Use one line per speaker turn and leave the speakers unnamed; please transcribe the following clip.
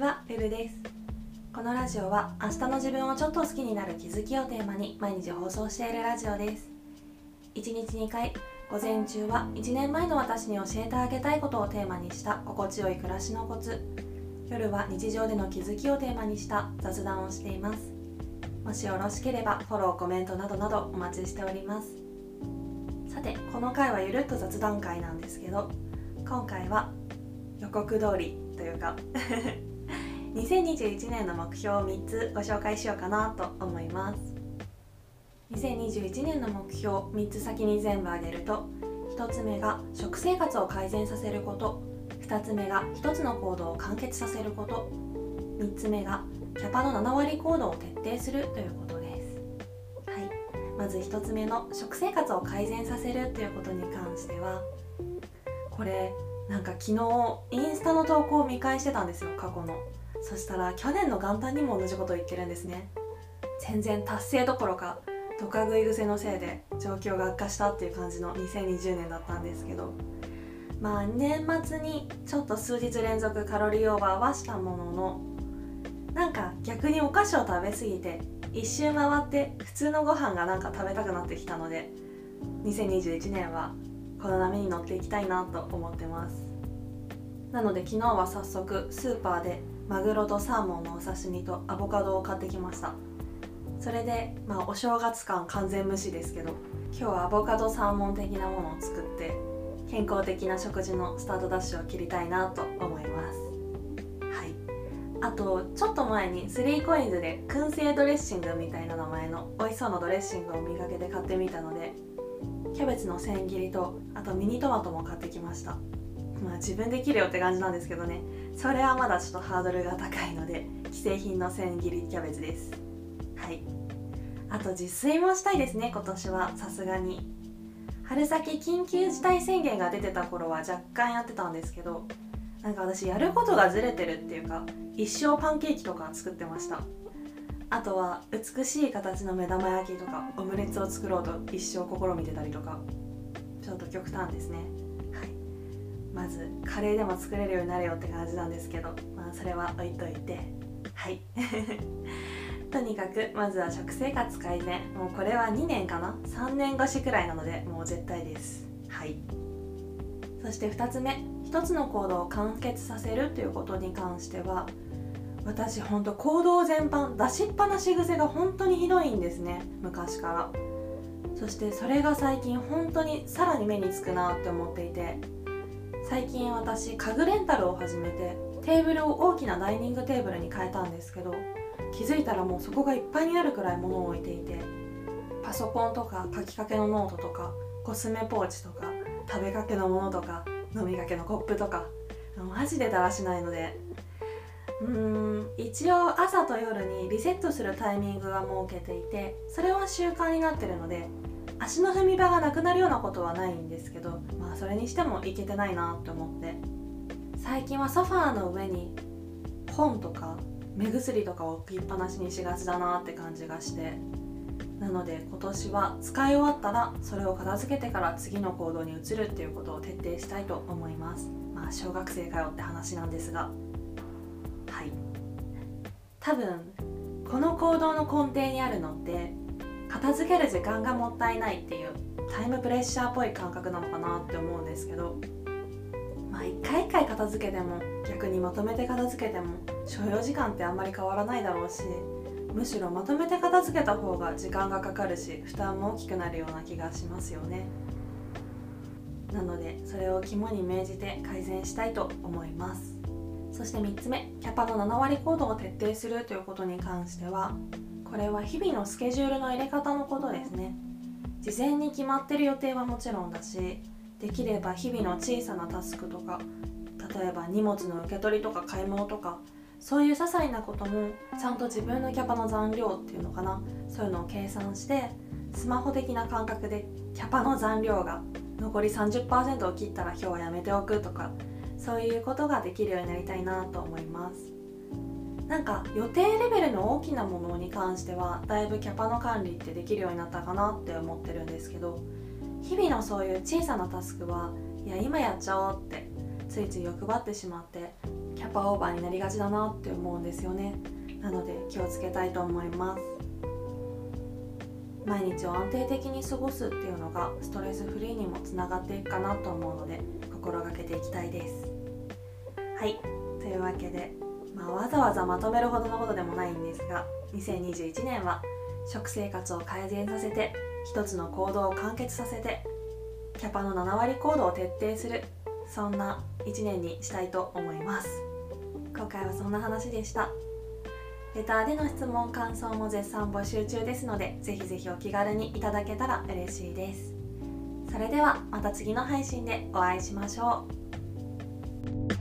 は、ルルです。このラジオは明日の自分をちょっと好きになる気づきをテーマに毎日放送しているラジオです。1日2回午前中は1年前の私に教えてあげたいことをテーマにした心地よい暮らしのコツ。夜は日常での気づきをテーマにした雑談をしています。もしよろしければフォローコメントなどなどお待ちしております。さてこの回はゆるっと雑談会なんですけど今回は予告通りというか2021年の目標を3つご紹介しようかなと思います。2021年の目標3つ先に全部挙げると1つ目が食生活を改善させること2つ目が1つの行動を完結させること3つ目がキャパの7割行動を徹底するということです。はい。まず1つ目の食生活を改善させるということに関してはこれなんか昨日インスタの投稿を見返してたんですよ過去の。そしたら去年の元旦にも同じことを言ってるんですね。全然達成どころかドカ食い癖のせいで状況が悪化したっていう感じの2020年だったんですけど。まあ年末にちょっと数日連続カロリーオーバーはしたもののなんか逆にお菓子を食べ過ぎて一周回って普通のご飯がなんか食べたくなってきたので2021年はこの波に乗っていきたいなと思ってます。なので昨日は早速スーパーでマグロとサーモンのお刺身とアボカドを買ってきました。それでまあお正月感完全無視ですけど今日はアボカドサーモン的なものを作って健康的な食事のスタートダッシュを切りたいなと思います。はい。あとちょっと前に 3COINS で燻製ドレッシングみたいな名前の美味しそうなドレッシングを見かけて買ってみたのでキャベツの千切りとあとミニトマトも買ってきました。まあ自分で切るよって感じなんですけどね。それはまだちょっとハードルが高いので既製品の千切りキャベツです。はい。あと自炊もしたいですね今年は。さすがに。春先緊急事態宣言が出てた頃は若干やってたんですけどなんか私やることがずれてるっていうか一生パンケーキとか作ってました。あとは美しい形の目玉焼きとかオムレツを作ろうと一生試みてたりとかちょっと極端ですね。まずカレーでも作れるようになれよって感じなんですけどまあそれは置いといて。はい。とにかくまずは食生活改善。もうこれは2年かな？3年越しくらいなのでもう絶対です。はい。そして2つ目。1つの行動を完結させるということに関しては私ほんと行動全般出しっぱなし癖が本当にひどいんですね。昔から。そしてそれが最近本当にさらに目につくなって思っていて。最近私家具レンタルを始めてテーブルを大きなダイニングテーブルに変えたんですけど気づいたらもうそこがいっぱいになるくらい物を置いていてパソコンとか書きかけのノートとかコスメポーチとか食べかけのものとか飲みかけのコップとかマジでだらしないのでうーん一応朝と夜にリセットするタイミングは設けていてそれは習慣になってるので足の踏み場がなくなるようなことはないんですけどまあそれにしてもいけてないなって思って。最近はソファーの上に本とか目薬とかを置きっぱなしにしがちだなって感じがして。なので今年は使い終わったらそれを片付けてから次の行動に移るっていうことを徹底したいと思います。まあ小学生かよって話なんですが。はい。多分この行動の根底にあるのって片付ける時間がもったいないっていうタイムプレッシャーっぽい感覚なのかなって思うんですけどまあ一回一回片付けても逆にまとめて片付けても所要時間ってあんまり変わらないだろうしむしろまとめて片付けた方が時間がかかるし負担も大きくなるような気がしますよね。なのでそれを肝に銘じて改善したいと思います。そして3つ目キャパの7割行動を徹底するということに関してはこれは日々のスケジュールの入れ方のことですね。事前に決まってる予定はもちろんだしできれば日々の小さなタスクとか例えば荷物の受け取りとか買い物とかそういう些細なこともちゃんと自分のキャパの残量っていうのかなそういうのを計算してスマホ的な感覚でキャパの残量が残り30%を切ったら今日はやめておくとかそういうことができるようになりたいなと思います。なんか予定レベルの大きなものに関してはだいぶキャパの管理ってできるようになったかなって思ってるんですけど日々のそういう小さなタスクはいや今やっちゃおうってついつい欲張ってしまってキャパオーバーになりがちだなって思うんですよね。なので気をつけたいと思います。毎日を安定的に過ごすっていうのがストレスフリーにもつながっていくかなと思うので心がけていきたいです。はい。というわけで、まあ、わざわざまとめるほどのことでもないんですが2021年は食生活を改善させて一つの行動を完結させてキャパの7割行動を徹底するそんな1年にしたいと思います。今回はそんな話でした。レターでの質問感想も絶賛募集中ですのでぜひぜひお気軽にいただけたら嬉しいです。それではまた次の配信でお会いしましょう。